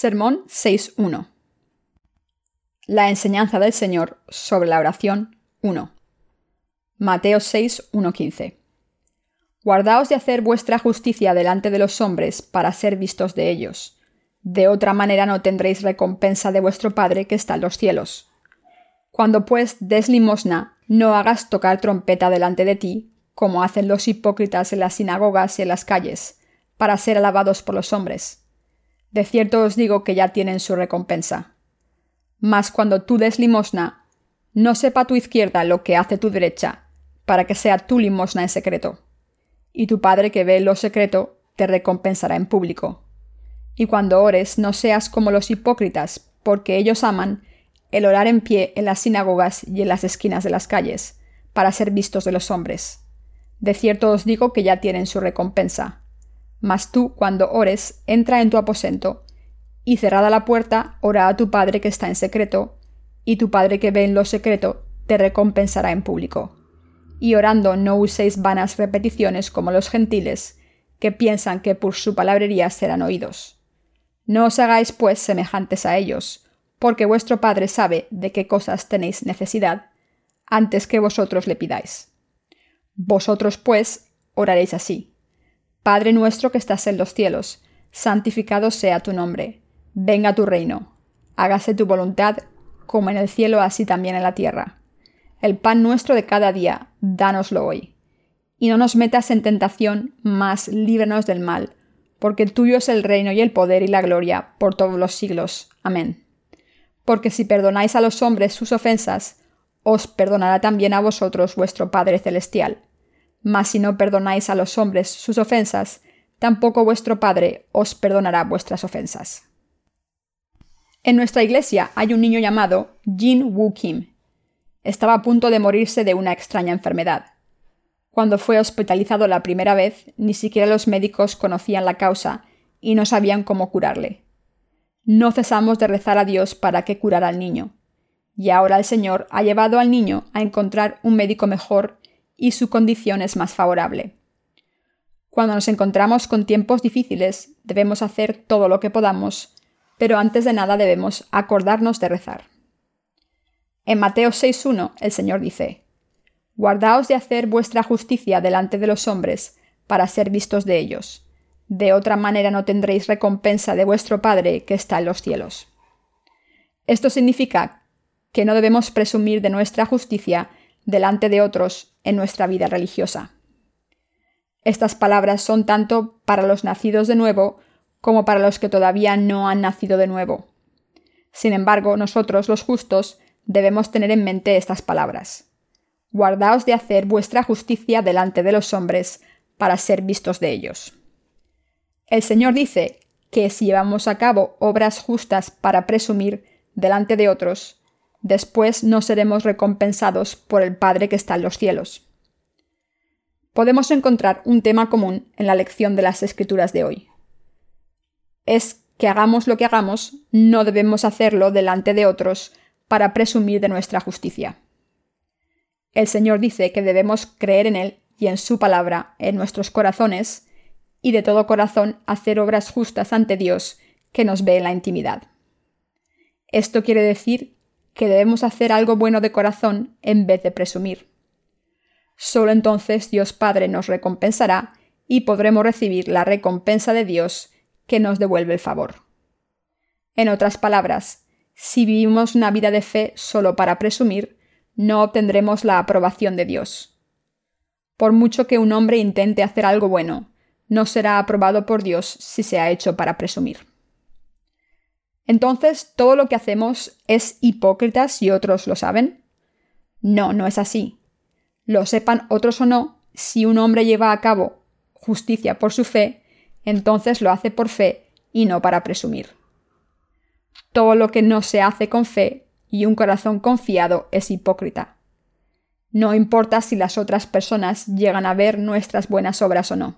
Sermón 6.1 La enseñanza del Señor sobre la oración 1. Mateo 6.1.15 Guardaos de hacer vuestra justicia delante de los hombres para ser vistos de ellos. De otra manera no tendréis recompensa de vuestro Padre que está en los cielos. Cuando pues des limosna, no hagas tocar trompeta delante de ti, como hacen los hipócritas en las sinagogas y en las calles, para ser alabados por los hombres. De cierto os digo que ya tienen su recompensa. Mas cuando tú des limosna, no sepa tu izquierda lo que hace tu derecha, para que sea tu limosna en secreto. Y tu Padre que ve lo secreto te recompensará en público. Y cuando ores, no seas como los hipócritas, porque ellos aman el orar en pie en las sinagogas y en las esquinas de las calles, para ser vistos de los hombres. De cierto os digo que ya tienen su recompensa. Mas tú, cuando ores, entra en tu aposento, y cerrada la puerta, ora a tu Padre que está en secreto, y tu Padre que ve en lo secreto, te recompensará en público. Y orando no uséis vanas repeticiones como los gentiles, que piensan que por su palabrería serán oídos. No os hagáis, pues, semejantes a ellos, porque vuestro Padre sabe de qué cosas tenéis necesidad, antes que vosotros le pidáis. Vosotros, pues, oraréis así. Padre nuestro que estás en los cielos, santificado sea tu nombre, venga tu reino, hágase tu voluntad, como en el cielo así también en la tierra. El pan nuestro de cada día, dánoslo hoy. Y no nos metas en tentación, mas líbranos del mal, porque tuyo es el reino y el poder y la gloria por todos los siglos. Amén. Porque si perdonáis a los hombres sus ofensas, os perdonará también a vosotros vuestro Padre Celestial. Mas si no perdonáis a los hombres sus ofensas, tampoco vuestro Padre os perdonará vuestras ofensas. En nuestra iglesia hay un niño llamado Jin Woo Kim. Estaba a punto de morirse de una extraña enfermedad. Cuando fue hospitalizado la primera vez, ni siquiera los médicos conocían la causa y no sabían cómo curarle. No cesamos de rezar a Dios para que curara al niño. Y ahora el Señor ha llevado al niño a encontrar un médico mejor y su condición es más favorable. Cuando nos encontramos con tiempos difíciles, debemos hacer todo lo que podamos, pero antes de nada debemos acordarnos de rezar. En Mateo 6.1 el Señor dice, Guardaos de hacer vuestra justicia delante de los hombres, para ser vistos de ellos. De otra manera no tendréis recompensa de vuestro Padre que está en los cielos. Esto significa que no debemos presumir de nuestra justicia delante de otros en nuestra vida religiosa. Estas palabras son tanto para los nacidos de nuevo como para los que todavía no han nacido de nuevo. Sin embargo, nosotros, los justos, debemos tener en mente estas palabras guardaos de hacer vuestra justicia delante de los hombres, para ser vistos de ellos. El Señor dice que si llevamos a cabo obras justas para presumir delante de otros, después no seremos recompensados por el Padre que está en los cielos. Podemos encontrar un tema común en la lección de las Escrituras de hoy. Es que hagamos lo que hagamos, no debemos hacerlo delante de otros para presumir de nuestra justicia. El Señor dice que debemos creer en Él y en su palabra en nuestros corazones, y de todo corazón hacer obras justas ante Dios que nos ve en la intimidad. Esto quiere decir que debemos hacer algo bueno de corazón en vez de presumir. Solo entonces Dios Padre nos recompensará y podremos recibir la recompensa de Dios que nos devuelve el favor. En otras palabras, si vivimos una vida de fe solo para presumir, no obtendremos la aprobación de Dios. Por mucho que un hombre intente hacer algo bueno, no será aprobado por Dios si se ha hecho para presumir. Entonces, ¿todo lo que hacemos es hipócritas y otros lo saben? No, no es así. Lo sepan otros o no, si un hombre lleva a cabo justicia por su fe, entonces lo hace por fe y no para presumir. Todo lo que no se hace con fe y un corazón confiado es hipócrita. No importa si las otras personas llegan a ver nuestras buenas obras o no.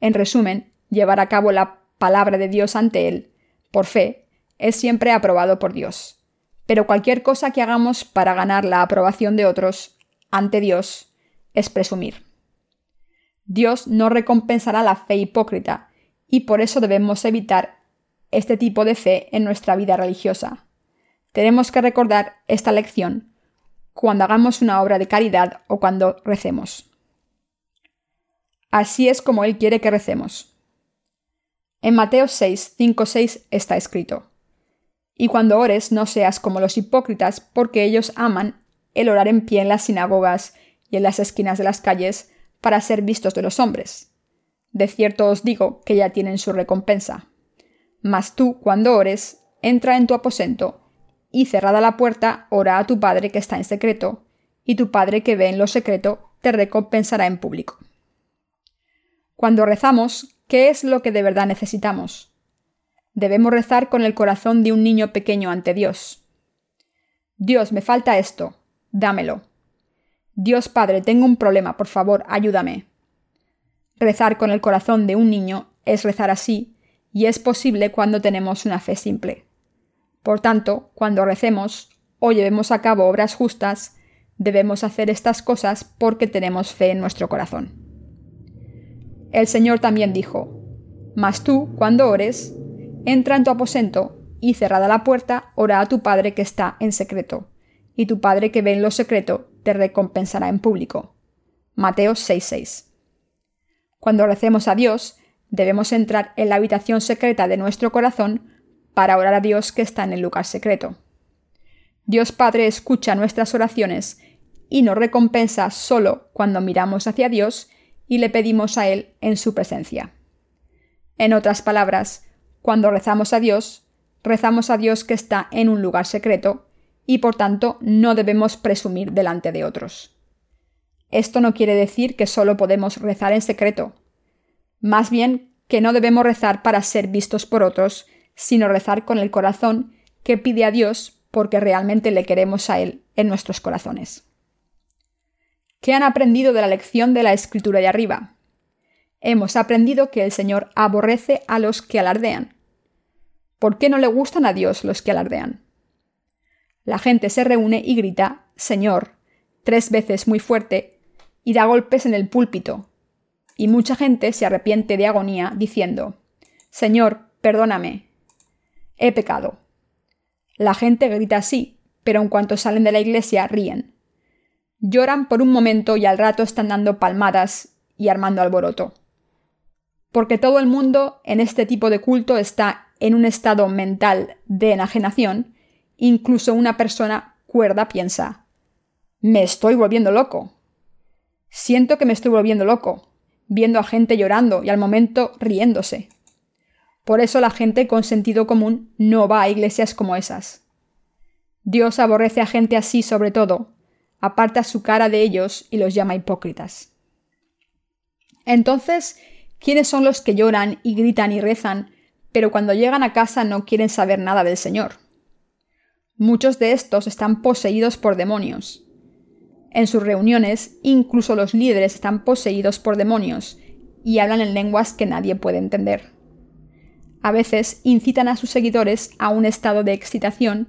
En resumen, llevar a cabo la palabra de Dios ante Él, por fe, es siempre aprobado por Dios. Pero cualquier cosa que hagamos para ganar la aprobación de otros ante Dios es presumir. Dios no recompensará la fe hipócrita, y por eso debemos evitar este tipo de fe en nuestra vida religiosa. Tenemos que recordar esta lección cuando hagamos una obra de caridad o cuando recemos. Así es como Él quiere que recemos. En Mateo 6, 5, 6 está escrito. Y cuando ores no seas como los hipócritas, porque ellos aman el orar en pie en las sinagogas y en las esquinas de las calles para ser vistos de los hombres. De cierto os digo que ya tienen su recompensa. Mas tú, cuando ores, entra en tu aposento, y cerrada la puerta, ora a tu Padre que está en secreto, y tu Padre que ve en lo secreto te recompensará en público. Cuando rezamos, ¿qué es lo que de verdad necesitamos? Debemos rezar con el corazón de un niño pequeño ante Dios. Dios, me falta esto, dámelo. Dios Padre, tengo un problema, por favor, ayúdame. Rezar con el corazón de un niño es rezar así, y es posible cuando tenemos una fe simple. Por tanto, cuando recemos o llevemos a cabo obras justas, debemos hacer estas cosas porque tenemos fe en nuestro corazón. El Señor también dijo, Mas tú, cuando ores, entra en tu aposento y cerrada la puerta, ora a tu Padre que está en secreto, y tu Padre que ve en lo secreto te recompensará en público. Mateo 6:6. Cuando recemos a Dios, debemos entrar en la habitación secreta de nuestro corazón para orar a Dios que está en el lugar secreto. Dios Padre escucha nuestras oraciones y nos recompensa solo cuando miramos hacia Dios y le pedimos a Él en su presencia. En otras palabras, cuando rezamos a Dios, rezamos a Dios que está en un lugar secreto y por tanto no debemos presumir delante de otros. Esto no quiere decir que solo podemos rezar en secreto. Más bien que no debemos rezar para ser vistos por otros, sino rezar con el corazón que pide a Dios porque realmente le queremos a Él en nuestros corazones. ¿Qué han aprendido de la lección de la escritura de arriba? Hemos aprendido que el Señor aborrece a los que alardean. ¿Por qué no le gustan a Dios los que alardean? La gente se reúne y grita Señor, tres veces muy fuerte, y da golpes en el púlpito. Y mucha gente se arrepiente de agonía diciendo Señor, perdóname, he pecado. La gente grita así, pero en cuanto salen de la iglesia ríen. Lloran por un momento y al rato están dando palmadas y armando alboroto. Porque todo el mundo en este tipo de culto está en un estado mental de enajenación, incluso una persona cuerda piensa, me estoy volviendo loco. Siento que me estoy volviendo loco, viendo a gente llorando y al momento riéndose. Por eso la gente con sentido común no va a iglesias como esas. Dios aborrece a gente así sobre todo, aparta su cara de ellos y los llama hipócritas. Entonces, ¿quiénes son los que lloran y gritan y rezan, pero cuando llegan a casa no quieren saber nada del Señor? Muchos de estos están poseídos por demonios. En sus reuniones, incluso los líderes están poseídos por demonios y hablan en lenguas que nadie puede entender a veces incitan a sus seguidores a un estado de excitación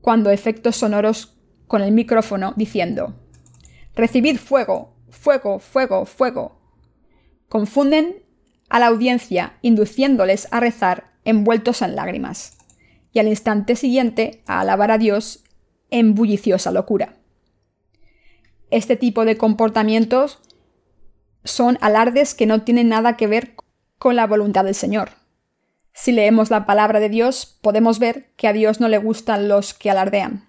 cuando efectos sonoros con el micrófono diciendo Recibid fuego, fuego, fuego, fuego. Confunden a la audiencia induciéndoles a rezar envueltos en lágrimas y al instante siguiente a alabar a Dios en bulliciosa locura. Este tipo de comportamientos son alardes que no tienen nada que ver con la voluntad del Señor. Si leemos la palabra de Dios, podemos ver que a Dios no le gustan los que alardean.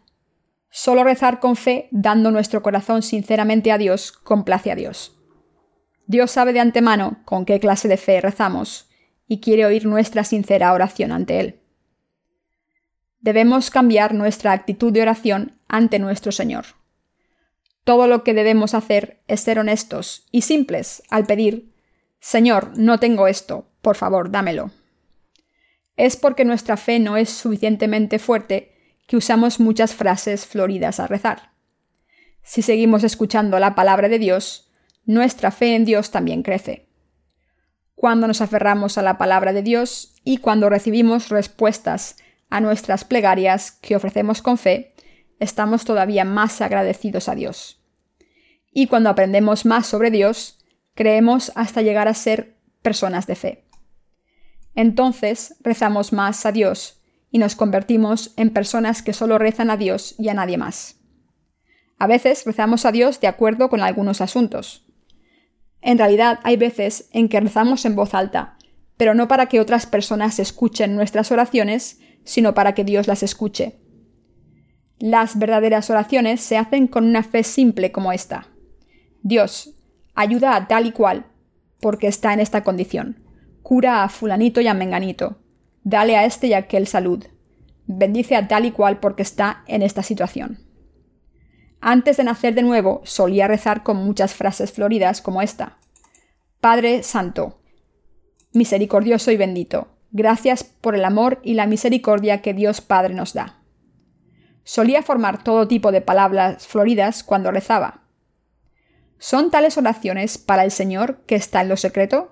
Solo rezar con fe, dando nuestro corazón sinceramente a Dios, complace a Dios. Dios sabe de antemano con qué clase de fe rezamos y quiere oír nuestra sincera oración ante Él. Debemos cambiar nuestra actitud de oración ante nuestro Señor. Todo lo que debemos hacer es ser honestos y simples al pedir, Señor, no tengo esto, por favor, dámelo es porque nuestra fe no es suficientemente fuerte que usamos muchas frases floridas al rezar. Si seguimos escuchando la palabra de Dios, nuestra fe en Dios también crece. Cuando nos aferramos a la palabra de Dios y cuando recibimos respuestas a nuestras plegarias que ofrecemos con fe, estamos todavía más agradecidos a Dios. Y cuando aprendemos más sobre Dios, creemos hasta llegar a ser personas de fe. Entonces rezamos más a Dios y nos convertimos en personas que solo rezan a Dios y a nadie más. A veces rezamos a Dios de acuerdo con algunos asuntos. En realidad hay veces en que rezamos en voz alta, pero no para que otras personas escuchen nuestras oraciones, sino para que Dios las escuche. Las verdaderas oraciones se hacen con una fe simple como esta. Dios, ayuda a tal y cual, porque está en esta condición. Cura a fulanito y a menganito. Dale a este y a aquel salud. Bendice a tal y cual porque está en esta situación. Antes de nacer de nuevo, solía rezar con muchas frases floridas como esta. Padre Santo, misericordioso y bendito, gracias por el amor y la misericordia que Dios Padre nos da. Solía formar todo tipo de palabras floridas cuando rezaba. ¿Son tales oraciones para el Señor que está en lo secreto?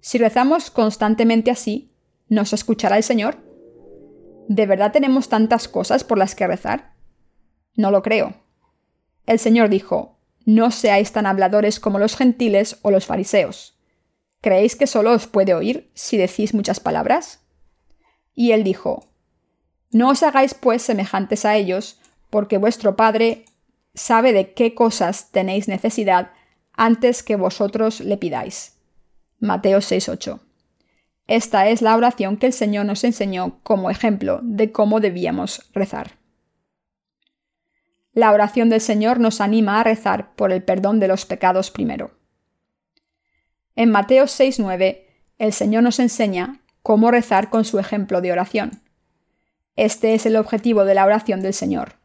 Si rezamos constantemente así, ¿nos escuchará el Señor? ¿De verdad tenemos tantas cosas por las que rezar? No lo creo. El Señor dijo, No seáis tan habladores como los gentiles o los fariseos. ¿Creéis que solo os puede oír si decís muchas palabras? Y él dijo, No os hagáis pues semejantes a ellos, porque vuestro Padre sabe de qué cosas tenéis necesidad antes que vosotros le pidáis. Mateo 6:8. Esta es la oración que el Señor nos enseñó como ejemplo de cómo debíamos rezar. La oración del Señor nos anima a rezar por el perdón de los pecados primero. En Mateo 6:9, el Señor nos enseña cómo rezar con su ejemplo de oración. Este es el objetivo de la oración del Señor.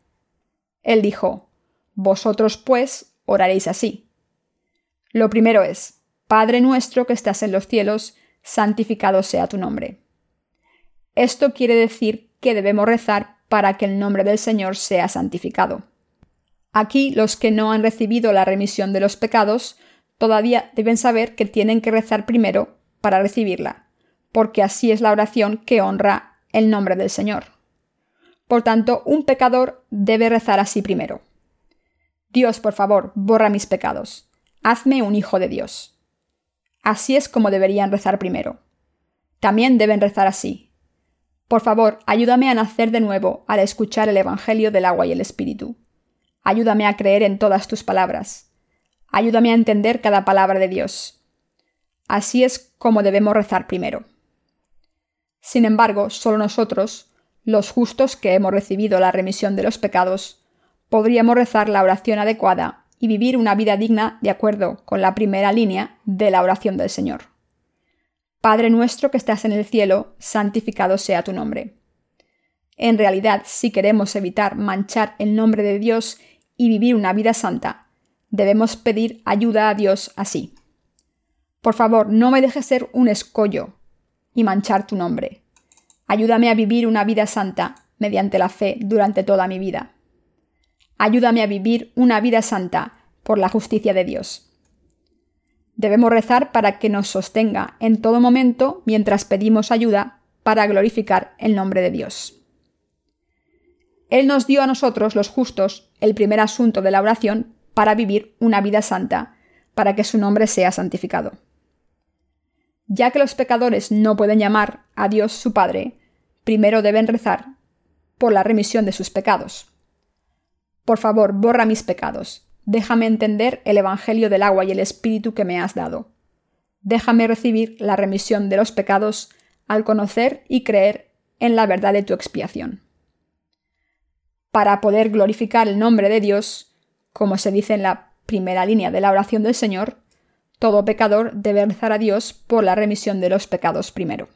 Él dijo, Vosotros pues oraréis así. Lo primero es, Padre nuestro que estás en los cielos, santificado sea tu nombre. Esto quiere decir que debemos rezar para que el nombre del Señor sea santificado. Aquí los que no han recibido la remisión de los pecados todavía deben saber que tienen que rezar primero para recibirla, porque así es la oración que honra el nombre del Señor. Por tanto, un pecador debe rezar así primero. Dios, por favor, borra mis pecados. Hazme un hijo de Dios. Así es como deberían rezar primero. También deben rezar así. Por favor, ayúdame a nacer de nuevo al escuchar el Evangelio del agua y el Espíritu. Ayúdame a creer en todas tus palabras. Ayúdame a entender cada palabra de Dios. Así es como debemos rezar primero. Sin embargo, solo nosotros, los justos que hemos recibido la remisión de los pecados, podríamos rezar la oración adecuada y vivir una vida digna de acuerdo con la primera línea de la oración del Señor. Padre nuestro que estás en el cielo, santificado sea tu nombre. En realidad, si queremos evitar manchar el nombre de Dios y vivir una vida santa, debemos pedir ayuda a Dios así. Por favor, no me dejes ser un escollo y manchar tu nombre. Ayúdame a vivir una vida santa mediante la fe durante toda mi vida. Ayúdame a vivir una vida santa por la justicia de Dios. Debemos rezar para que nos sostenga en todo momento mientras pedimos ayuda para glorificar el nombre de Dios. Él nos dio a nosotros, los justos, el primer asunto de la oración para vivir una vida santa, para que su nombre sea santificado. Ya que los pecadores no pueden llamar a Dios su Padre, primero deben rezar por la remisión de sus pecados. Por favor, borra mis pecados. Déjame entender el Evangelio del agua y el Espíritu que me has dado. Déjame recibir la remisión de los pecados al conocer y creer en la verdad de tu expiación. Para poder glorificar el nombre de Dios, como se dice en la primera línea de la oración del Señor, todo pecador debe rezar a Dios por la remisión de los pecados primero.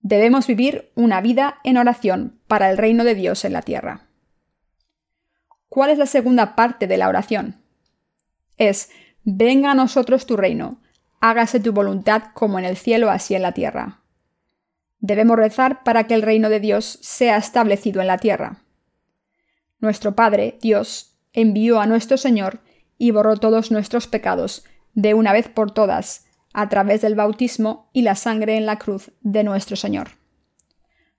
Debemos vivir una vida en oración para el reino de Dios en la tierra. ¿Cuál es la segunda parte de la oración? Es, venga a nosotros tu reino, hágase tu voluntad como en el cielo así en la tierra. Debemos rezar para que el reino de Dios sea establecido en la tierra. Nuestro Padre, Dios, envió a nuestro Señor y borró todos nuestros pecados, de una vez por todas, a través del bautismo y la sangre en la cruz de nuestro Señor.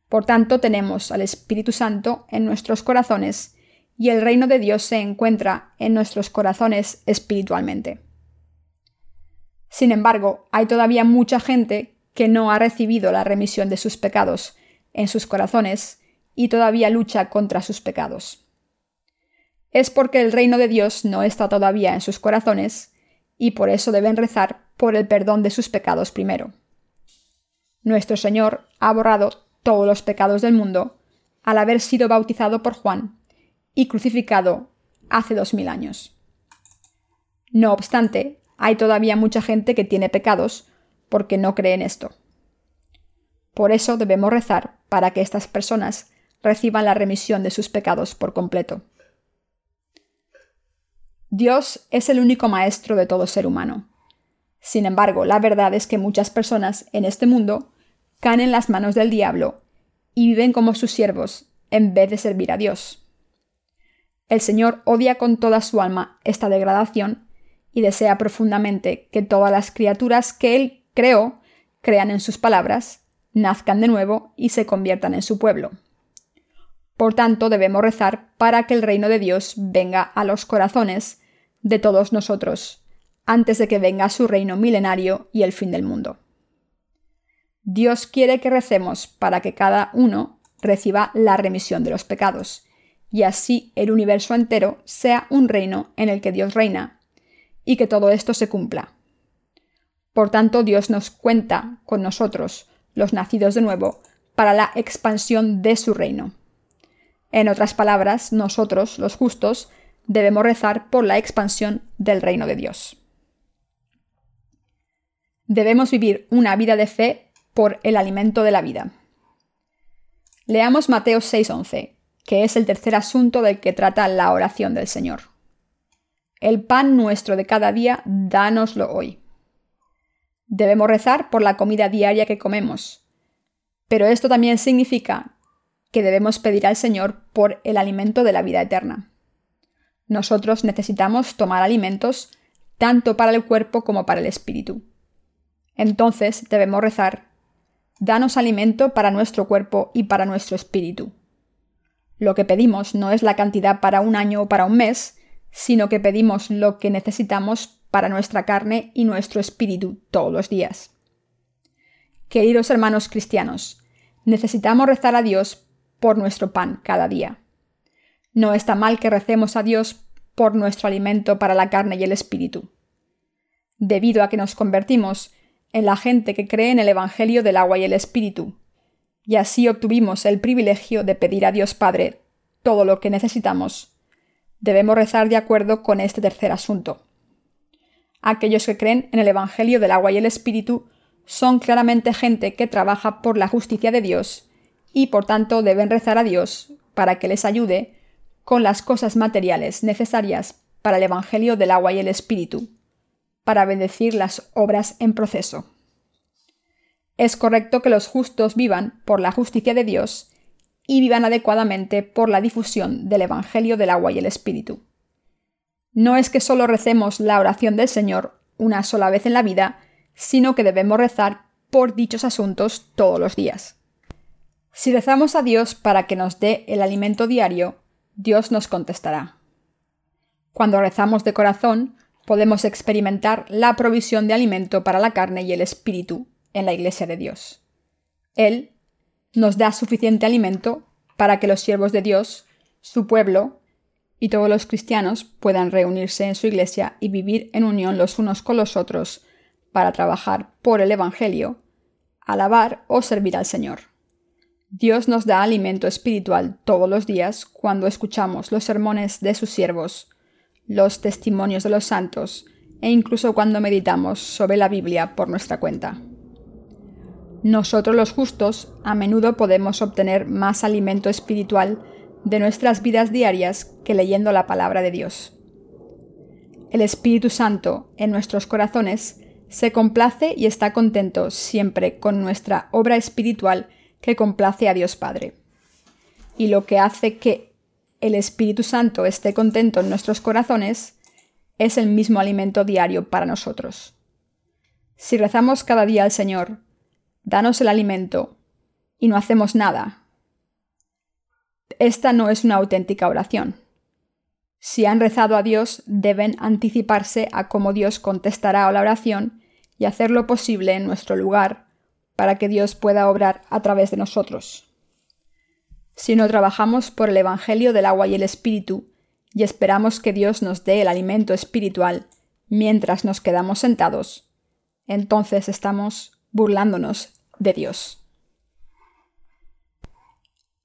Por tanto, tenemos al Espíritu Santo en nuestros corazones y el reino de Dios se encuentra en nuestros corazones espiritualmente. Sin embargo, hay todavía mucha gente que no ha recibido la remisión de sus pecados en sus corazones y todavía lucha contra sus pecados. Es porque el reino de Dios no está todavía en sus corazones y por eso deben rezar por el perdón de sus pecados primero. Nuestro Señor ha borrado todos los pecados del mundo al haber sido bautizado por Juan y crucificado hace dos mil años. No obstante, hay todavía mucha gente que tiene pecados porque no cree en esto. Por eso debemos rezar para que estas personas reciban la remisión de sus pecados por completo. Dios es el único maestro de todo ser humano. Sin embargo, la verdad es que muchas personas en este mundo caen en las manos del diablo y viven como sus siervos en vez de servir a Dios. El Señor odia con toda su alma esta degradación y desea profundamente que todas las criaturas que Él creó crean en sus palabras, nazcan de nuevo y se conviertan en su pueblo. Por tanto, debemos rezar para que el reino de Dios venga a los corazones de todos nosotros, antes de que venga su reino milenario y el fin del mundo. Dios quiere que recemos para que cada uno reciba la remisión de los pecados, y así el universo entero sea un reino en el que Dios reina, y que todo esto se cumpla. Por tanto, Dios nos cuenta con nosotros, los nacidos de nuevo, para la expansión de su reino. En otras palabras, nosotros, los justos, debemos rezar por la expansión del reino de Dios. Debemos vivir una vida de fe por el alimento de la vida. Leamos Mateo 6:11, que es el tercer asunto del que trata la oración del Señor. El pan nuestro de cada día, dánoslo hoy. Debemos rezar por la comida diaria que comemos, pero esto también significa que debemos pedir al Señor por el alimento de la vida eterna. Nosotros necesitamos tomar alimentos tanto para el cuerpo como para el espíritu. Entonces debemos rezar, danos alimento para nuestro cuerpo y para nuestro espíritu. Lo que pedimos no es la cantidad para un año o para un mes, sino que pedimos lo que necesitamos para nuestra carne y nuestro espíritu todos los días. Queridos hermanos cristianos, necesitamos rezar a Dios por nuestro pan cada día. No está mal que recemos a Dios por nuestro alimento para la carne y el espíritu. Debido a que nos convertimos en la gente que cree en el Evangelio del agua y el espíritu, y así obtuvimos el privilegio de pedir a Dios Padre todo lo que necesitamos, debemos rezar de acuerdo con este tercer asunto. Aquellos que creen en el Evangelio del agua y el espíritu son claramente gente que trabaja por la justicia de Dios y por tanto deben rezar a Dios para que les ayude con las cosas materiales necesarias para el Evangelio del agua y el Espíritu, para bendecir las obras en proceso. Es correcto que los justos vivan por la justicia de Dios y vivan adecuadamente por la difusión del Evangelio del agua y el Espíritu. No es que solo recemos la oración del Señor una sola vez en la vida, sino que debemos rezar por dichos asuntos todos los días. Si rezamos a Dios para que nos dé el alimento diario, Dios nos contestará. Cuando rezamos de corazón, podemos experimentar la provisión de alimento para la carne y el espíritu en la Iglesia de Dios. Él nos da suficiente alimento para que los siervos de Dios, su pueblo y todos los cristianos puedan reunirse en su Iglesia y vivir en unión los unos con los otros para trabajar por el Evangelio, alabar o servir al Señor. Dios nos da alimento espiritual todos los días cuando escuchamos los sermones de sus siervos, los testimonios de los santos e incluso cuando meditamos sobre la Biblia por nuestra cuenta. Nosotros los justos a menudo podemos obtener más alimento espiritual de nuestras vidas diarias que leyendo la palabra de Dios. El Espíritu Santo en nuestros corazones se complace y está contento siempre con nuestra obra espiritual que complace a Dios Padre. Y lo que hace que el Espíritu Santo esté contento en nuestros corazones es el mismo alimento diario para nosotros. Si rezamos cada día al Señor, danos el alimento, y no hacemos nada, esta no es una auténtica oración. Si han rezado a Dios, deben anticiparse a cómo Dios contestará a la oración y hacer lo posible en nuestro lugar para que Dios pueda obrar a través de nosotros. Si no trabajamos por el Evangelio del agua y el Espíritu, y esperamos que Dios nos dé el alimento espiritual mientras nos quedamos sentados, entonces estamos burlándonos de Dios.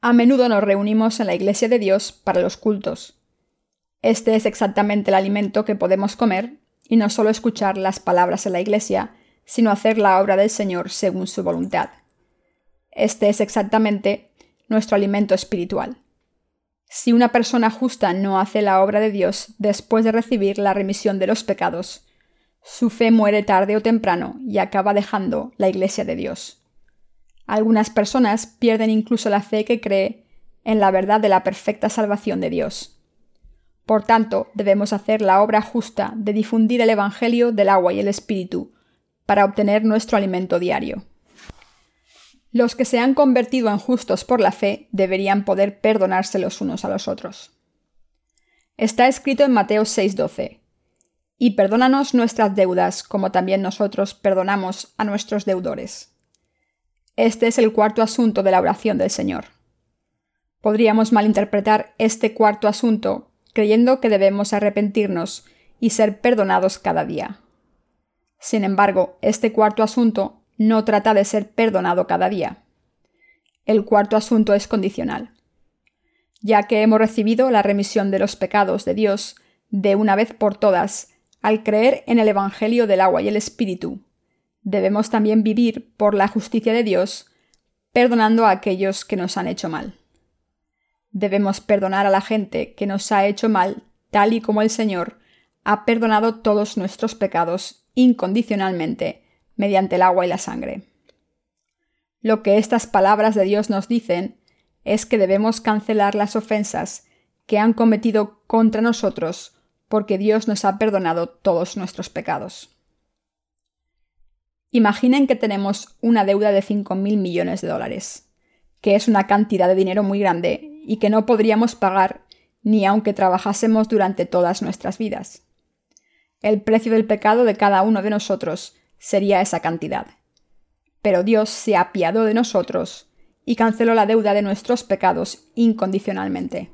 A menudo nos reunimos en la Iglesia de Dios para los cultos. Este es exactamente el alimento que podemos comer y no solo escuchar las palabras en la Iglesia, sino hacer la obra del Señor según su voluntad. Este es exactamente nuestro alimento espiritual. Si una persona justa no hace la obra de Dios después de recibir la remisión de los pecados, su fe muere tarde o temprano y acaba dejando la Iglesia de Dios. Algunas personas pierden incluso la fe que cree en la verdad de la perfecta salvación de Dios. Por tanto, debemos hacer la obra justa de difundir el Evangelio del agua y el Espíritu para obtener nuestro alimento diario. Los que se han convertido en justos por la fe deberían poder perdonarse los unos a los otros. Está escrito en Mateo 6:12, y perdónanos nuestras deudas como también nosotros perdonamos a nuestros deudores. Este es el cuarto asunto de la oración del Señor. Podríamos malinterpretar este cuarto asunto creyendo que debemos arrepentirnos y ser perdonados cada día. Sin embargo, este cuarto asunto no trata de ser perdonado cada día. El cuarto asunto es condicional. Ya que hemos recibido la remisión de los pecados de Dios de una vez por todas al creer en el Evangelio del agua y el Espíritu, debemos también vivir por la justicia de Dios, perdonando a aquellos que nos han hecho mal. Debemos perdonar a la gente que nos ha hecho mal, tal y como el Señor ha perdonado todos nuestros pecados incondicionalmente mediante el agua y la sangre. Lo que estas palabras de Dios nos dicen es que debemos cancelar las ofensas que han cometido contra nosotros porque Dios nos ha perdonado todos nuestros pecados. Imaginen que tenemos una deuda de 5.000 millones de dólares, que es una cantidad de dinero muy grande y que no podríamos pagar ni aunque trabajásemos durante todas nuestras vidas. El precio del pecado de cada uno de nosotros sería esa cantidad. Pero Dios se apiadó de nosotros y canceló la deuda de nuestros pecados incondicionalmente.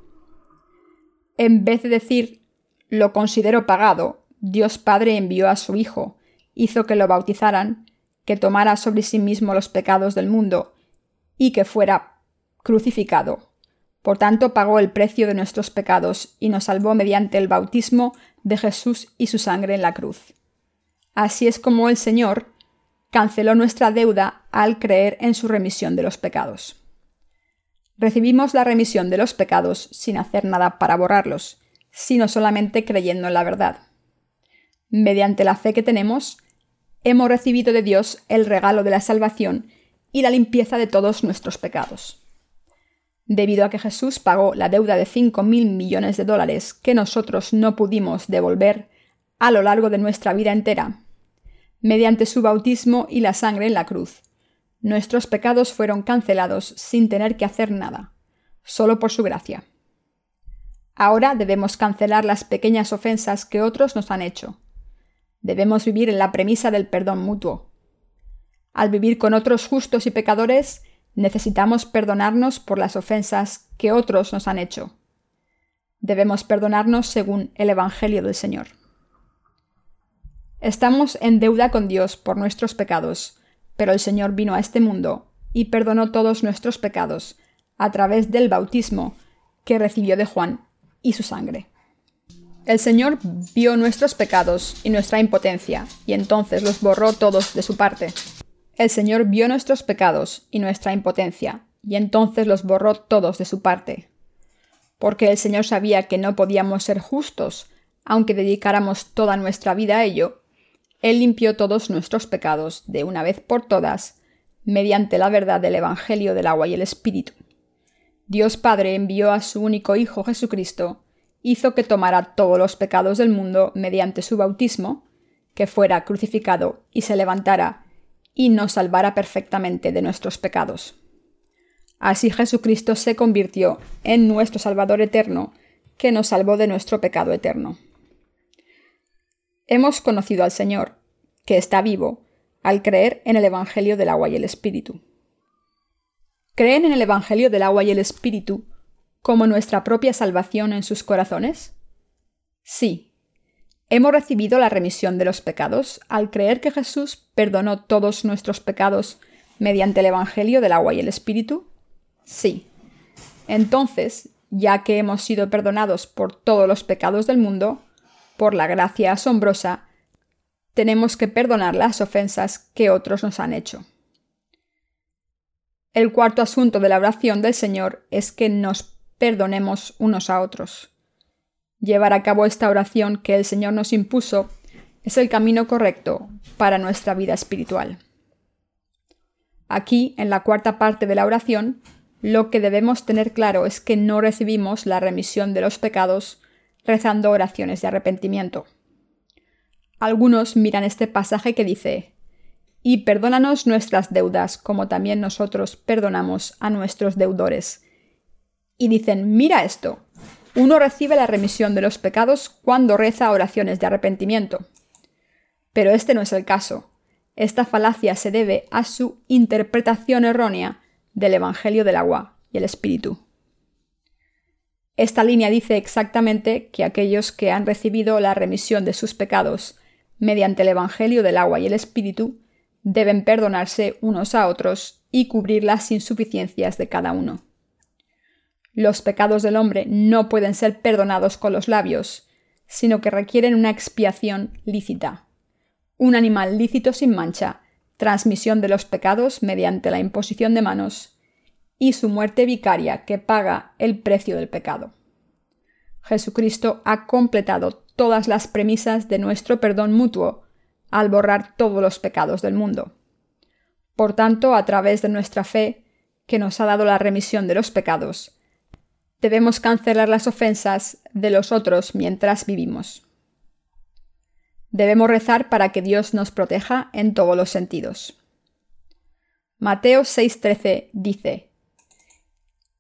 En vez de decir lo considero pagado, Dios Padre envió a su Hijo, hizo que lo bautizaran que tomara sobre sí mismo los pecados del mundo y que fuera crucificado. Por tanto, pagó el precio de nuestros pecados y nos salvó mediante el bautismo de Jesús y su sangre en la cruz. Así es como el Señor canceló nuestra deuda al creer en su remisión de los pecados. Recibimos la remisión de los pecados sin hacer nada para borrarlos, sino solamente creyendo en la verdad. Mediante la fe que tenemos, hemos recibido de Dios el regalo de la salvación y la limpieza de todos nuestros pecados. Debido a que Jesús pagó la deuda de 5 mil millones de dólares que nosotros no pudimos devolver a lo largo de nuestra vida entera, mediante su bautismo y la sangre en la cruz, nuestros pecados fueron cancelados sin tener que hacer nada, solo por su gracia. Ahora debemos cancelar las pequeñas ofensas que otros nos han hecho, Debemos vivir en la premisa del perdón mutuo. Al vivir con otros justos y pecadores, necesitamos perdonarnos por las ofensas que otros nos han hecho. Debemos perdonarnos según el Evangelio del Señor. Estamos en deuda con Dios por nuestros pecados, pero el Señor vino a este mundo y perdonó todos nuestros pecados a través del bautismo que recibió de Juan y su sangre. El Señor vio nuestros pecados y nuestra impotencia, y entonces los borró todos de su parte. El Señor vio nuestros pecados y nuestra impotencia, y entonces los borró todos de su parte. Porque el Señor sabía que no podíamos ser justos, aunque dedicáramos toda nuestra vida a ello, Él limpió todos nuestros pecados de una vez por todas, mediante la verdad del Evangelio del agua y el Espíritu. Dios Padre envió a su único Hijo Jesucristo, hizo que tomara todos los pecados del mundo mediante su bautismo, que fuera crucificado y se levantara, y nos salvara perfectamente de nuestros pecados. Así Jesucristo se convirtió en nuestro Salvador eterno, que nos salvó de nuestro pecado eterno. Hemos conocido al Señor, que está vivo, al creer en el Evangelio del agua y el Espíritu. ¿Creen en el Evangelio del agua y el Espíritu como nuestra propia salvación en sus corazones? Sí. ¿Hemos recibido la remisión de los pecados al creer que Jesús perdonó todos nuestros pecados mediante el Evangelio del agua y el Espíritu? Sí. Entonces, ya que hemos sido perdonados por todos los pecados del mundo, por la gracia asombrosa, tenemos que perdonar las ofensas que otros nos han hecho. El cuarto asunto de la oración del Señor es que nos perdonemos unos a otros. Llevar a cabo esta oración que el Señor nos impuso es el camino correcto para nuestra vida espiritual. Aquí, en la cuarta parte de la oración, lo que debemos tener claro es que no recibimos la remisión de los pecados rezando oraciones de arrepentimiento. Algunos miran este pasaje que dice, y perdónanos nuestras deudas, como también nosotros perdonamos a nuestros deudores. Y dicen, mira esto, uno recibe la remisión de los pecados cuando reza oraciones de arrepentimiento. Pero este no es el caso. Esta falacia se debe a su interpretación errónea del Evangelio del agua y el Espíritu. Esta línea dice exactamente que aquellos que han recibido la remisión de sus pecados mediante el Evangelio del agua y el Espíritu deben perdonarse unos a otros y cubrir las insuficiencias de cada uno. Los pecados del hombre no pueden ser perdonados con los labios, sino que requieren una expiación lícita. Un animal lícito sin mancha, transmisión de los pecados mediante la imposición de manos, y su muerte vicaria que paga el precio del pecado. Jesucristo ha completado todas las premisas de nuestro perdón mutuo al borrar todos los pecados del mundo. Por tanto, a través de nuestra fe, que nos ha dado la remisión de los pecados, debemos cancelar las ofensas de los otros mientras vivimos. Debemos rezar para que Dios nos proteja en todos los sentidos. Mateo 6:13 dice,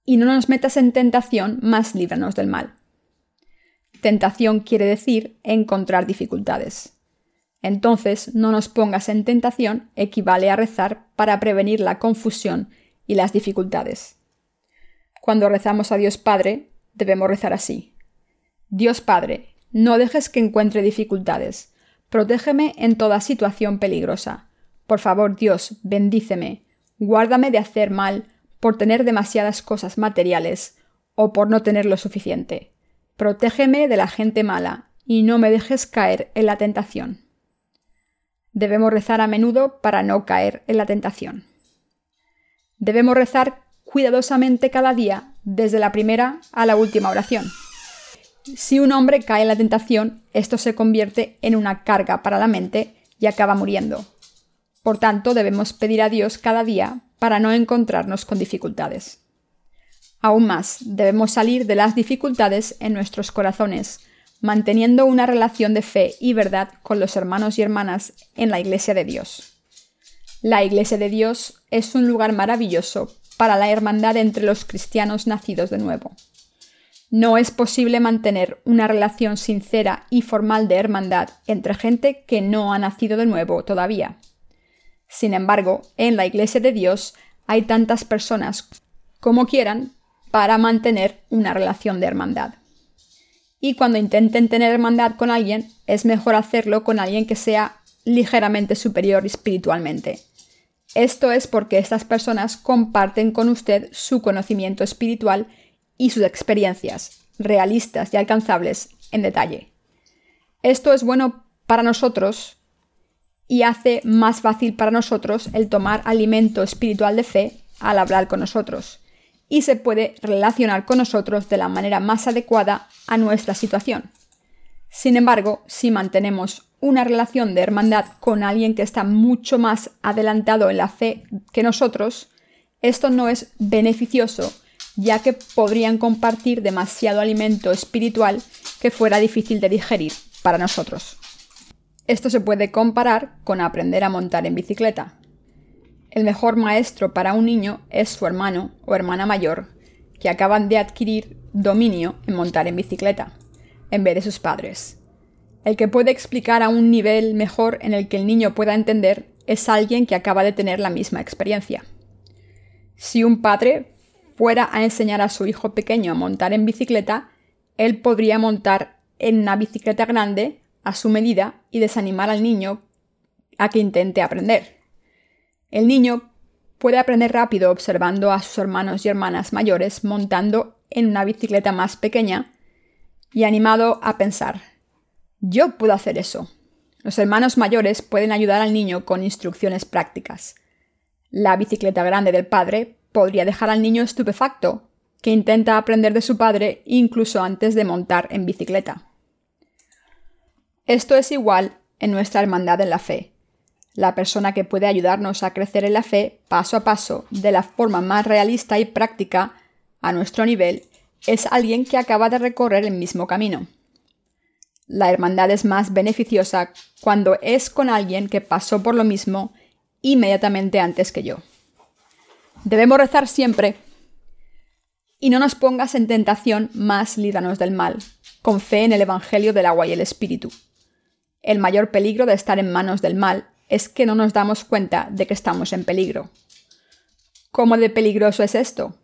Y no nos metas en tentación, mas líbranos del mal. Tentación quiere decir encontrar dificultades. Entonces, no nos pongas en tentación equivale a rezar para prevenir la confusión y las dificultades. Cuando rezamos a Dios Padre, debemos rezar así. Dios Padre, no dejes que encuentre dificultades. Protégeme en toda situación peligrosa. Por favor, Dios, bendíceme. Guárdame de hacer mal por tener demasiadas cosas materiales o por no tener lo suficiente. Protégeme de la gente mala y no me dejes caer en la tentación. Debemos rezar a menudo para no caer en la tentación. Debemos rezar cuidadosamente cada día, desde la primera a la última oración. Si un hombre cae en la tentación, esto se convierte en una carga para la mente y acaba muriendo. Por tanto, debemos pedir a Dios cada día para no encontrarnos con dificultades. Aún más, debemos salir de las dificultades en nuestros corazones, manteniendo una relación de fe y verdad con los hermanos y hermanas en la Iglesia de Dios. La Iglesia de Dios es un lugar maravilloso para la hermandad entre los cristianos nacidos de nuevo. No es posible mantener una relación sincera y formal de hermandad entre gente que no ha nacido de nuevo todavía. Sin embargo, en la Iglesia de Dios hay tantas personas como quieran para mantener una relación de hermandad y cuando intenten tener hermandad con alguien, es mejor hacerlo con alguien que sea ligeramente superior espiritualmente. Esto es porque estas personas comparten con usted su conocimiento espiritual y sus experiencias, realistas y alcanzables, en detalle. Esto es bueno para nosotros y hace más fácil para nosotros el tomar alimento espiritual de fe al hablar con nosotros y se puede relacionar con nosotros de la manera más adecuada a nuestra situación. Sin embargo, si mantenemos una relación de hermandad con alguien que está mucho más adelantado en la fe que nosotros, esto no es beneficioso, ya que podrían compartir demasiado alimento espiritual que fuera difícil de digerir para nosotros. Esto se puede comparar con aprender a montar en bicicleta. El mejor maestro para un niño es su hermano o hermana mayor, que acaban de adquirir dominio en montar en bicicleta, en vez de sus padres. El que puede explicar a un nivel mejor en el que el niño pueda entender es alguien que acaba de tener la misma experiencia. Si un padre fuera a enseñar a su hijo pequeño a montar en bicicleta, él podría montar en una bicicleta grande a su medida y desanimar al niño a que intente aprender. El niño puede aprender rápido observando a sus hermanos y hermanas mayores montando en una bicicleta más pequeña y animado a pensar, yo puedo hacer eso. Los hermanos mayores pueden ayudar al niño con instrucciones prácticas. La bicicleta grande del padre podría dejar al niño estupefacto, que intenta aprender de su padre incluso antes de montar en bicicleta. Esto es igual en nuestra hermandad en la fe. La persona que puede ayudarnos a crecer en la fe paso a paso de la forma más realista y práctica a nuestro nivel es alguien que acaba de recorrer el mismo camino. La hermandad es más beneficiosa cuando es con alguien que pasó por lo mismo inmediatamente antes que yo. Debemos rezar siempre. Y no nos pongas en tentación, más líbranos del mal, con fe en el Evangelio del agua y el Espíritu. El mayor peligro de estar en manos del mal es que no nos damos cuenta de que estamos en peligro. ¿Cómo de peligroso es esto?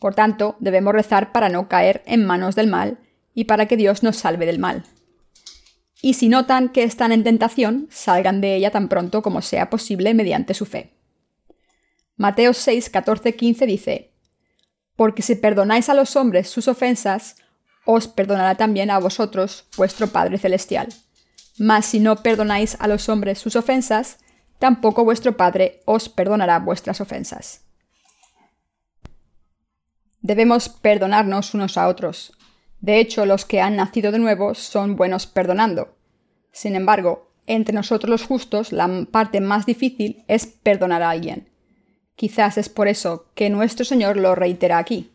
Por tanto, debemos rezar para no caer en manos del mal y para que Dios nos salve del mal. Y si notan que están en tentación, salgan de ella tan pronto como sea posible mediante su fe. Mateo 6, 14, 15 dice, Porque si perdonáis a los hombres sus ofensas, os perdonará también a vosotros vuestro Padre Celestial. Mas si no perdonáis a los hombres sus ofensas, tampoco vuestro Padre os perdonará vuestras ofensas. Debemos perdonarnos unos a otros. De hecho, los que han nacido de nuevo son buenos perdonando. Sin embargo, entre nosotros los justos, la parte más difícil es perdonar a alguien. Quizás es por eso que nuestro Señor lo reitera aquí.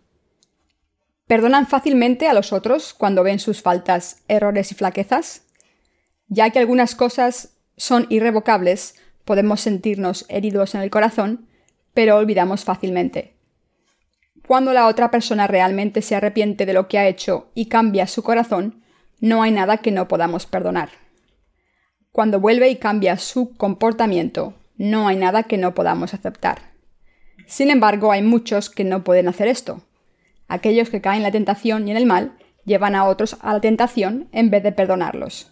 ¿Perdonan fácilmente a los otros cuando ven sus faltas, errores y flaquezas? Ya que algunas cosas son irrevocables, podemos sentirnos heridos en el corazón, pero olvidamos fácilmente. Cuando la otra persona realmente se arrepiente de lo que ha hecho y cambia su corazón, no hay nada que no podamos perdonar. Cuando vuelve y cambia su comportamiento, no hay nada que no podamos aceptar. Sin embargo, hay muchos que no pueden hacer esto. Aquellos que caen en la tentación y en el mal llevan a otros a la tentación en vez de perdonarlos.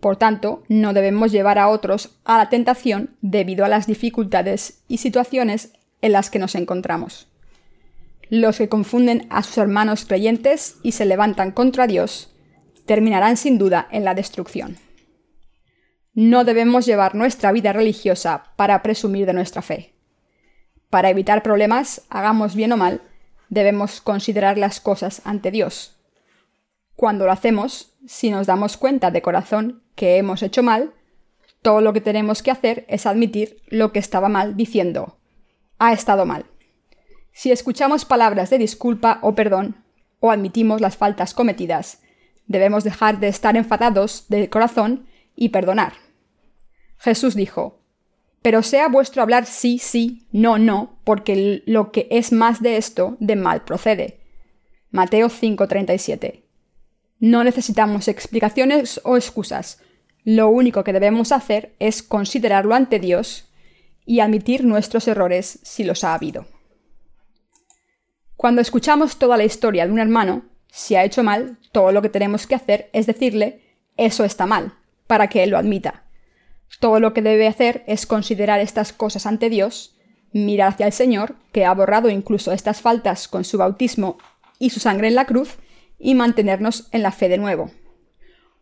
Por tanto, no debemos llevar a otros a la tentación debido a las dificultades y situaciones en las que nos encontramos. Los que confunden a sus hermanos creyentes y se levantan contra Dios terminarán sin duda en la destrucción. No debemos llevar nuestra vida religiosa para presumir de nuestra fe. Para evitar problemas, hagamos bien o mal, debemos considerar las cosas ante Dios. Cuando lo hacemos, si nos damos cuenta de corazón que hemos hecho mal, todo lo que tenemos que hacer es admitir lo que estaba mal diciendo, ha estado mal. Si escuchamos palabras de disculpa o perdón, o admitimos las faltas cometidas, debemos dejar de estar enfadados del corazón y perdonar. Jesús dijo, pero sea vuestro hablar sí, sí, no, no, porque lo que es más de esto, de mal procede. Mateo 5:37. No necesitamos explicaciones o excusas. Lo único que debemos hacer es considerarlo ante Dios y admitir nuestros errores si los ha habido. Cuando escuchamos toda la historia de un hermano, si ha hecho mal, todo lo que tenemos que hacer es decirle, eso está mal, para que él lo admita. Todo lo que debe hacer es considerar estas cosas ante Dios, mirar hacia el Señor, que ha borrado incluso estas faltas con su bautismo y su sangre en la cruz, y mantenernos en la fe de nuevo.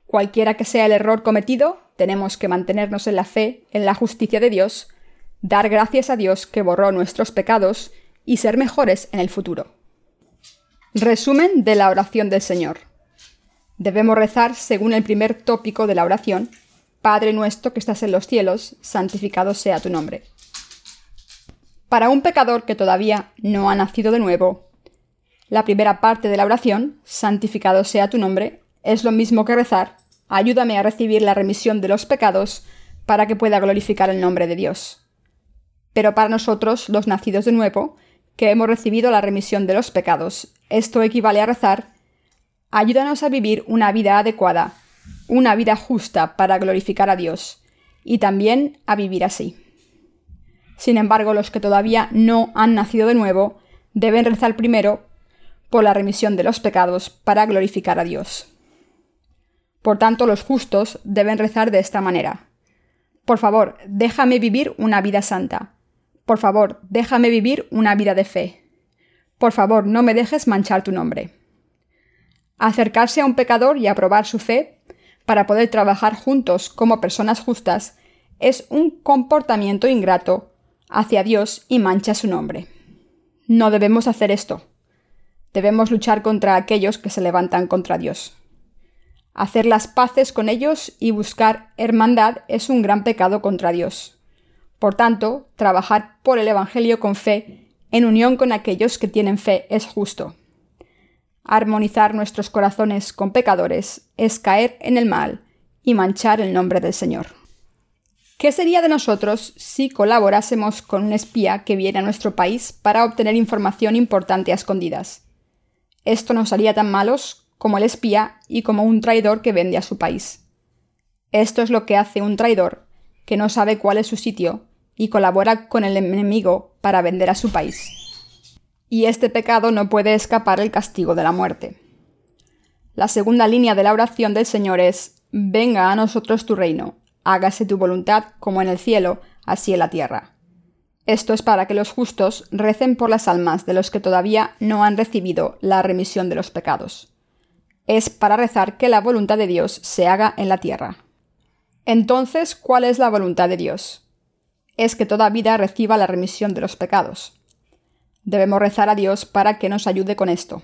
Cualquiera que sea el error cometido, tenemos que mantenernos en la fe, en la justicia de Dios, dar gracias a Dios que borró nuestros pecados y ser mejores en el futuro. Resumen de la oración del Señor. Debemos rezar según el primer tópico de la oración, Padre nuestro que estás en los cielos, santificado sea tu nombre. Para un pecador que todavía no ha nacido de nuevo, la primera parte de la oración, santificado sea tu nombre, es lo mismo que rezar, ayúdame a recibir la remisión de los pecados para que pueda glorificar el nombre de Dios. Pero para nosotros, los nacidos de nuevo, que hemos recibido la remisión de los pecados. Esto equivale a rezar, ayúdanos a vivir una vida adecuada, una vida justa para glorificar a Dios, y también a vivir así. Sin embargo, los que todavía no han nacido de nuevo deben rezar primero por la remisión de los pecados para glorificar a Dios. Por tanto, los justos deben rezar de esta manera. Por favor, déjame vivir una vida santa. Por favor, déjame vivir una vida de fe. Por favor, no me dejes manchar tu nombre. Acercarse a un pecador y aprobar su fe para poder trabajar juntos como personas justas es un comportamiento ingrato hacia Dios y mancha su nombre. No debemos hacer esto. Debemos luchar contra aquellos que se levantan contra Dios. Hacer las paces con ellos y buscar hermandad es un gran pecado contra Dios. Por tanto, trabajar por el Evangelio con fe, en unión con aquellos que tienen fe, es justo. Armonizar nuestros corazones con pecadores es caer en el mal y manchar el nombre del Señor. ¿Qué sería de nosotros si colaborásemos con un espía que viene a nuestro país para obtener información importante a escondidas? Esto nos haría tan malos como el espía y como un traidor que vende a su país. Esto es lo que hace un traidor, que no sabe cuál es su sitio y colabora con el enemigo para vender a su país. Y este pecado no puede escapar el castigo de la muerte. La segunda línea de la oración del Señor es, Venga a nosotros tu reino, hágase tu voluntad como en el cielo, así en la tierra. Esto es para que los justos recen por las almas de los que todavía no han recibido la remisión de los pecados. Es para rezar que la voluntad de Dios se haga en la tierra. Entonces, ¿cuál es la voluntad de Dios? Es que toda vida reciba la remisión de los pecados. Debemos rezar a Dios para que nos ayude con esto.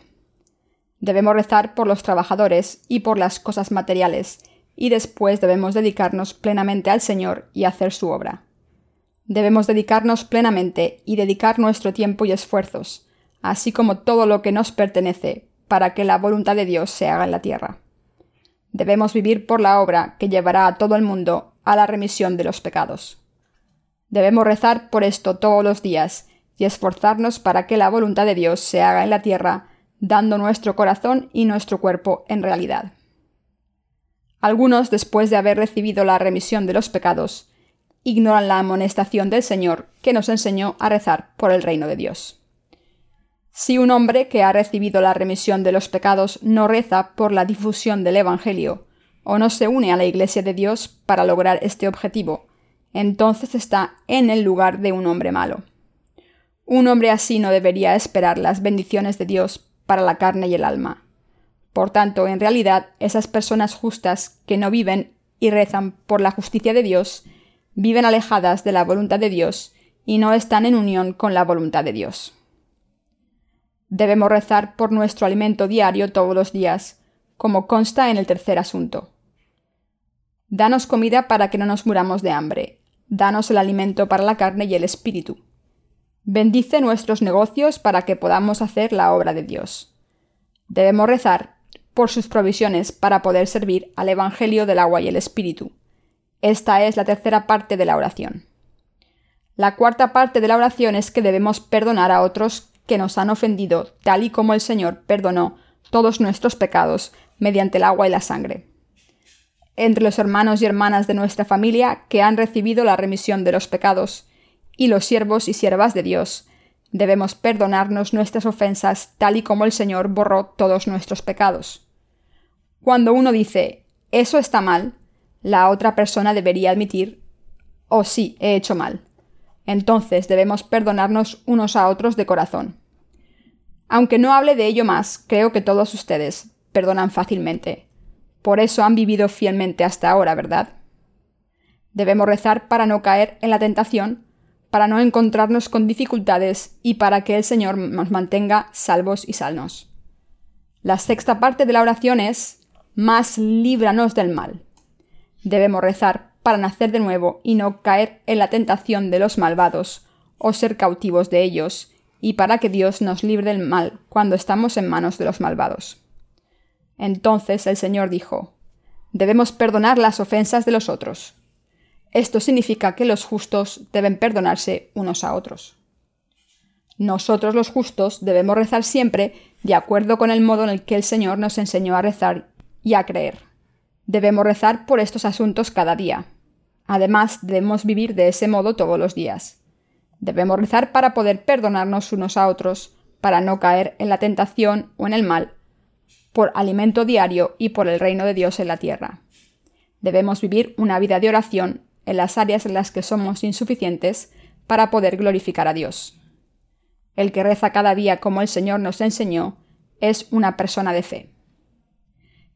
Debemos rezar por los trabajadores y por las cosas materiales, y después debemos dedicarnos plenamente al Señor y hacer su obra. Debemos dedicarnos plenamente y dedicar nuestro tiempo y esfuerzos, así como todo lo que nos pertenece, para que la voluntad de Dios se haga en la tierra. Debemos vivir por la obra que llevará a todo el mundo a la remisión de los pecados. Debemos rezar por esto todos los días y esforzarnos para que la voluntad de Dios se haga en la tierra, dando nuestro corazón y nuestro cuerpo en realidad. Algunos, después de haber recibido la remisión de los pecados, ignoran la amonestación del Señor que nos enseñó a rezar por el reino de Dios. Si un hombre que ha recibido la remisión de los pecados no reza por la difusión del Evangelio, o no se une a la Iglesia de Dios para lograr este objetivo, entonces está en el lugar de un hombre malo. Un hombre así no debería esperar las bendiciones de Dios para la carne y el alma. Por tanto, en realidad, esas personas justas que no viven y rezan por la justicia de Dios, viven alejadas de la voluntad de Dios y no están en unión con la voluntad de Dios. Debemos rezar por nuestro alimento diario todos los días, como consta en el tercer asunto. Danos comida para que no nos muramos de hambre. Danos el alimento para la carne y el espíritu. Bendice nuestros negocios para que podamos hacer la obra de Dios. Debemos rezar por sus provisiones para poder servir al Evangelio del agua y el Espíritu. Esta es la tercera parte de la oración. La cuarta parte de la oración es que debemos perdonar a otros que nos han ofendido, tal y como el Señor perdonó todos nuestros pecados mediante el agua y la sangre. Entre los hermanos y hermanas de nuestra familia que han recibido la remisión de los pecados, y los siervos y siervas de Dios, debemos perdonarnos nuestras ofensas tal y como el Señor borró todos nuestros pecados. Cuando uno dice, eso está mal, la otra persona debería admitir, oh sí, he hecho mal. Entonces debemos perdonarnos unos a otros de corazón. Aunque no hable de ello más, creo que todos ustedes perdonan fácilmente. Por eso han vivido fielmente hasta ahora, ¿verdad? Debemos rezar para no caer en la tentación, para no encontrarnos con dificultades y para que el Señor nos mantenga salvos y sanos. La sexta parte de la oración es más líbranos del mal. Debemos rezar para nacer de nuevo y no caer en la tentación de los malvados o ser cautivos de ellos, y para que Dios nos libre del mal cuando estamos en manos de los malvados. Entonces el Señor dijo, debemos perdonar las ofensas de los otros. Esto significa que los justos deben perdonarse unos a otros. Nosotros los justos debemos rezar siempre de acuerdo con el modo en el que el Señor nos enseñó a rezar y a creer. Debemos rezar por estos asuntos cada día. Además, debemos vivir de ese modo todos los días. Debemos rezar para poder perdonarnos unos a otros, para no caer en la tentación o en el mal, por alimento diario y por el reino de Dios en la tierra. Debemos vivir una vida de oración en las áreas en las que somos insuficientes para poder glorificar a Dios. El que reza cada día como el Señor nos enseñó es una persona de fe.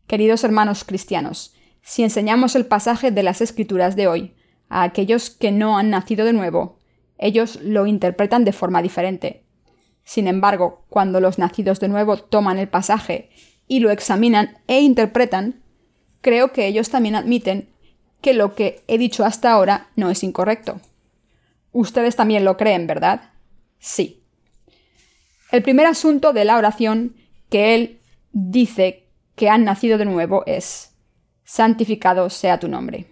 Queridos hermanos cristianos, si enseñamos el pasaje de las Escrituras de hoy a aquellos que no han nacido de nuevo, ellos lo interpretan de forma diferente. Sin embargo, cuando los nacidos de nuevo toman el pasaje y lo examinan e interpretan, creo que ellos también admiten que lo que he dicho hasta ahora no es incorrecto. Ustedes también lo creen, ¿verdad? Sí. El primer asunto de la oración que él dice que han nacido de nuevo es, santificado sea tu nombre.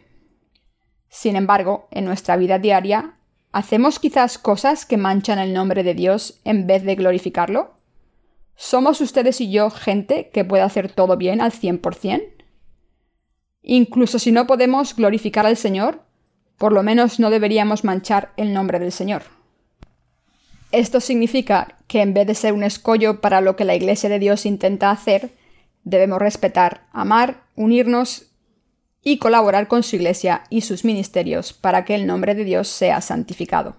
Sin embargo, en nuestra vida diaria, ¿hacemos quizás cosas que manchan el nombre de Dios en vez de glorificarlo? ¿Somos ustedes y yo gente que puede hacer todo bien al 100%? Incluso si no podemos glorificar al Señor, por lo menos no deberíamos manchar el nombre del Señor. Esto significa que en vez de ser un escollo para lo que la Iglesia de Dios intenta hacer, debemos respetar, amar, unirnos y colaborar con su Iglesia y sus ministerios para que el nombre de Dios sea santificado.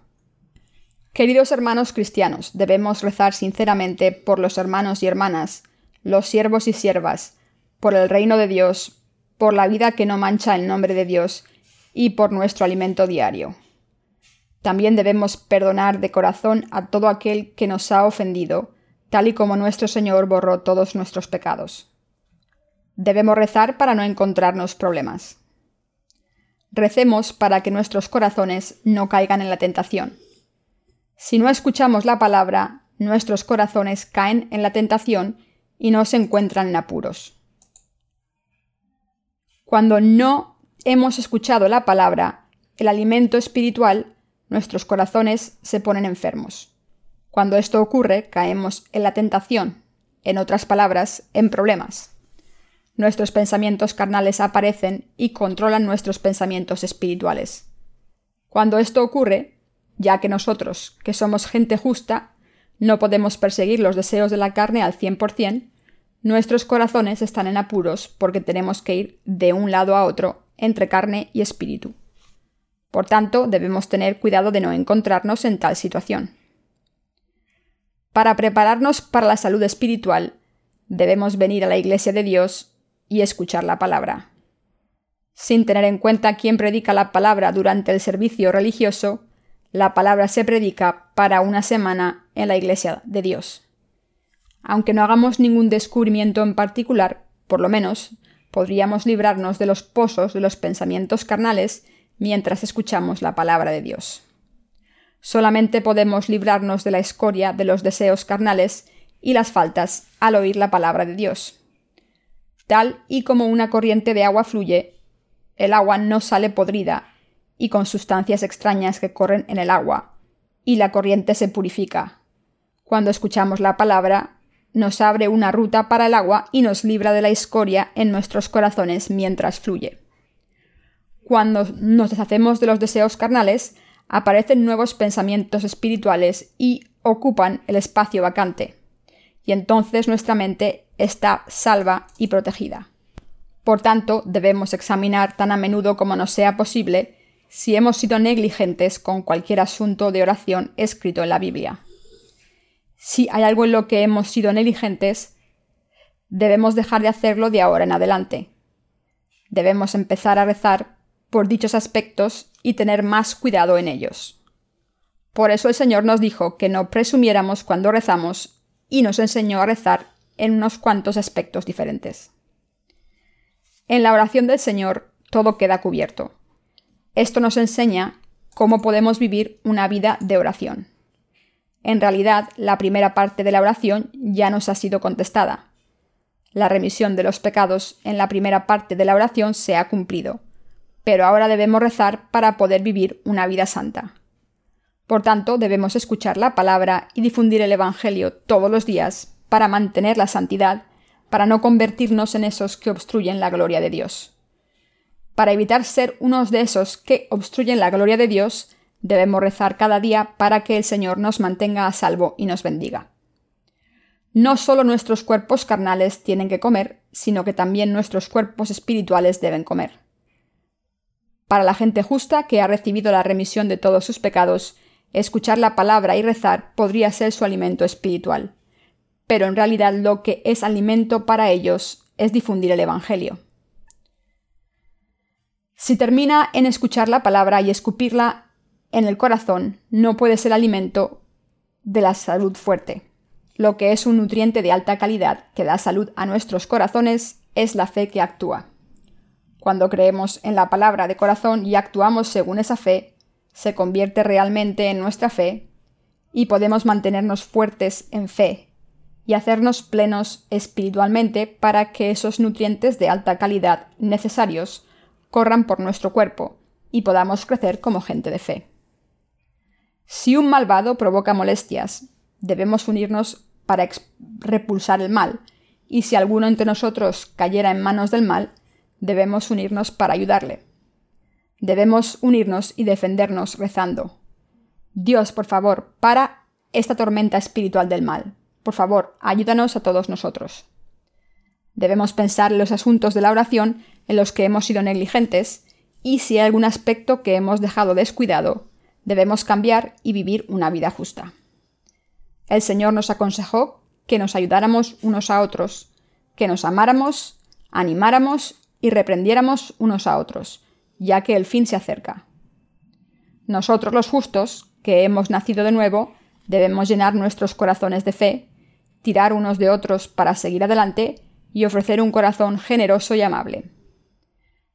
Queridos hermanos cristianos, debemos rezar sinceramente por los hermanos y hermanas, los siervos y siervas, por el reino de Dios, por la vida que no mancha el nombre de Dios y por nuestro alimento diario. También debemos perdonar de corazón a todo aquel que nos ha ofendido, tal y como nuestro Señor borró todos nuestros pecados. Debemos rezar para no encontrarnos problemas. Recemos para que nuestros corazones no caigan en la tentación. Si no escuchamos la palabra, nuestros corazones caen en la tentación y no se encuentran en apuros. Cuando no hemos escuchado la palabra, el alimento espiritual, nuestros corazones se ponen enfermos. Cuando esto ocurre, caemos en la tentación, en otras palabras, en problemas. Nuestros pensamientos carnales aparecen y controlan nuestros pensamientos espirituales. Cuando esto ocurre, ya que nosotros, que somos gente justa, no podemos perseguir los deseos de la carne al 100%, nuestros corazones están en apuros porque tenemos que ir de un lado a otro entre carne y espíritu. Por tanto, debemos tener cuidado de no encontrarnos en tal situación. Para prepararnos para la salud espiritual, debemos venir a la Iglesia de Dios y escuchar la palabra. Sin tener en cuenta quién predica la palabra durante el servicio religioso, la palabra se predica para una semana en la Iglesia de Dios. Aunque no hagamos ningún descubrimiento en particular, por lo menos podríamos librarnos de los pozos de los pensamientos carnales mientras escuchamos la palabra de Dios. Solamente podemos librarnos de la escoria de los deseos carnales y las faltas al oír la palabra de Dios. Tal y como una corriente de agua fluye, el agua no sale podrida y con sustancias extrañas que corren en el agua, y la corriente se purifica. Cuando escuchamos la palabra, nos abre una ruta para el agua y nos libra de la escoria en nuestros corazones mientras fluye. Cuando nos deshacemos de los deseos carnales, aparecen nuevos pensamientos espirituales y ocupan el espacio vacante. Y entonces nuestra mente está salva y protegida. Por tanto, debemos examinar tan a menudo como nos sea posible si hemos sido negligentes con cualquier asunto de oración escrito en la Biblia si hay algo en lo que hemos sido negligentes, debemos dejar de hacerlo de ahora en adelante. Debemos empezar a rezar por dichos aspectos y tener más cuidado en ellos. Por eso el Señor nos dijo que no presumiéramos cuando rezamos y nos enseñó a rezar en unos cuantos aspectos diferentes. En la oración del Señor todo queda cubierto. Esto nos enseña cómo podemos vivir una vida de oración. En realidad, la primera parte de la oración ya nos ha sido contestada. La remisión de los pecados en la primera parte de la oración se ha cumplido, pero ahora debemos rezar para poder vivir una vida santa. Por tanto, debemos escuchar la palabra y difundir el Evangelio todos los días para mantener la santidad, para no convertirnos en esos que obstruyen la gloria de Dios. Para evitar ser unos de esos que obstruyen la gloria de Dios, Debemos rezar cada día para que el Señor nos mantenga a salvo y nos bendiga. No solo nuestros cuerpos carnales tienen que comer, sino que también nuestros cuerpos espirituales deben comer. Para la gente justa que ha recibido la remisión de todos sus pecados, escuchar la palabra y rezar podría ser su alimento espiritual. Pero en realidad lo que es alimento para ellos es difundir el Evangelio. Si termina en escuchar la palabra y escupirla en el corazón, no puede ser alimento de la salud fuerte. Lo que es un nutriente de alta calidad que da salud a nuestros corazones es la fe que actúa. Cuando creemos en la palabra de corazón y actuamos según esa fe, se convierte realmente en nuestra fe y podemos mantenernos fuertes en fe y hacernos plenos espiritualmente para que esos nutrientes de alta calidad necesarios corran por nuestro cuerpo y podamos crecer como gente de fe. Si un malvado provoca molestias, debemos unirnos para repulsar el mal, y si alguno entre nosotros cayera en manos del mal, debemos unirnos para ayudarle. Debemos unirnos y defendernos rezando. Dios, por favor, para esta tormenta espiritual del mal. Por favor, ayúdanos a todos nosotros. Debemos pensar en los asuntos de la oración en los que hemos sido negligentes y si hay algún aspecto que hemos dejado descuidado, debemos cambiar y vivir una vida justa. El Señor nos aconsejó que nos ayudáramos unos a otros, que nos amáramos, animáramos y reprendiéramos unos a otros, ya que el fin se acerca. Nosotros los justos, que hemos nacido de nuevo, debemos llenar nuestros corazones de fe, tirar unos de otros para seguir adelante y ofrecer un corazón generoso y amable.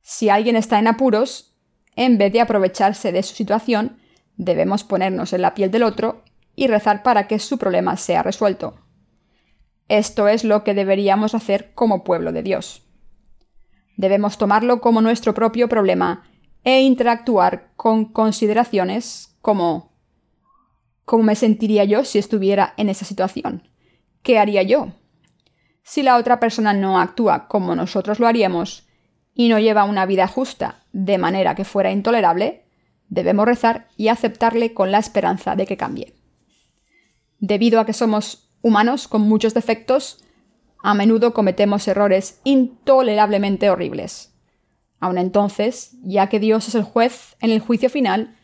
Si alguien está en apuros, en vez de aprovecharse de su situación, debemos ponernos en la piel del otro y rezar para que su problema sea resuelto. Esto es lo que deberíamos hacer como pueblo de Dios. Debemos tomarlo como nuestro propio problema e interactuar con consideraciones como ¿cómo me sentiría yo si estuviera en esa situación? ¿Qué haría yo? Si la otra persona no actúa como nosotros lo haríamos y no lleva una vida justa de manera que fuera intolerable, debemos rezar y aceptarle con la esperanza de que cambie debido a que somos humanos con muchos defectos, a menudo cometemos errores intolerablemente horribles. Aun entonces, ya que Dios es el juez en el juicio final,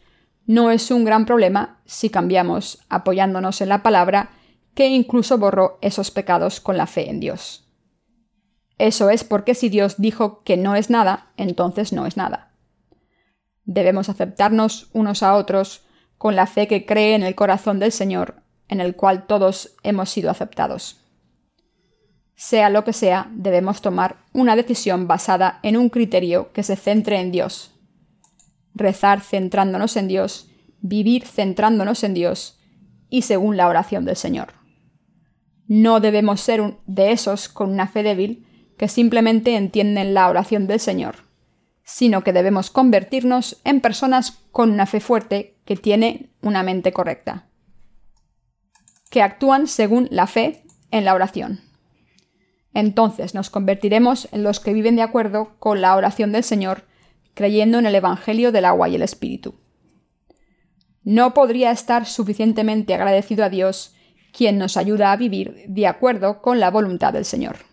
no es un gran problema si cambiamos apoyándonos en la palabra que incluso borró esos pecados con la fe en Dios. Eso es porque si Dios dijo que no es nada, entonces no es nada. Debemos aceptarnos unos a otros con la fe que cree en el corazón del Señor en el cual todos hemos sido aceptados. Sea lo que sea, debemos tomar una decisión basada en un criterio que se centre en Dios. Rezar centrándonos en Dios, vivir centrándonos en Dios y según la oración del Señor. No debemos ser de esos con una fe débil que simplemente entienden la oración del Señor, sino que debemos convertirnos en personas con una fe fuerte que tiene una mente correcta que actúan según la fe en la oración. Entonces nos convertiremos en los que viven de acuerdo con la oración del Señor, creyendo en el Evangelio del agua y el Espíritu. No podría estar suficientemente agradecido a Dios, quien nos ayuda a vivir de acuerdo con la voluntad del Señor.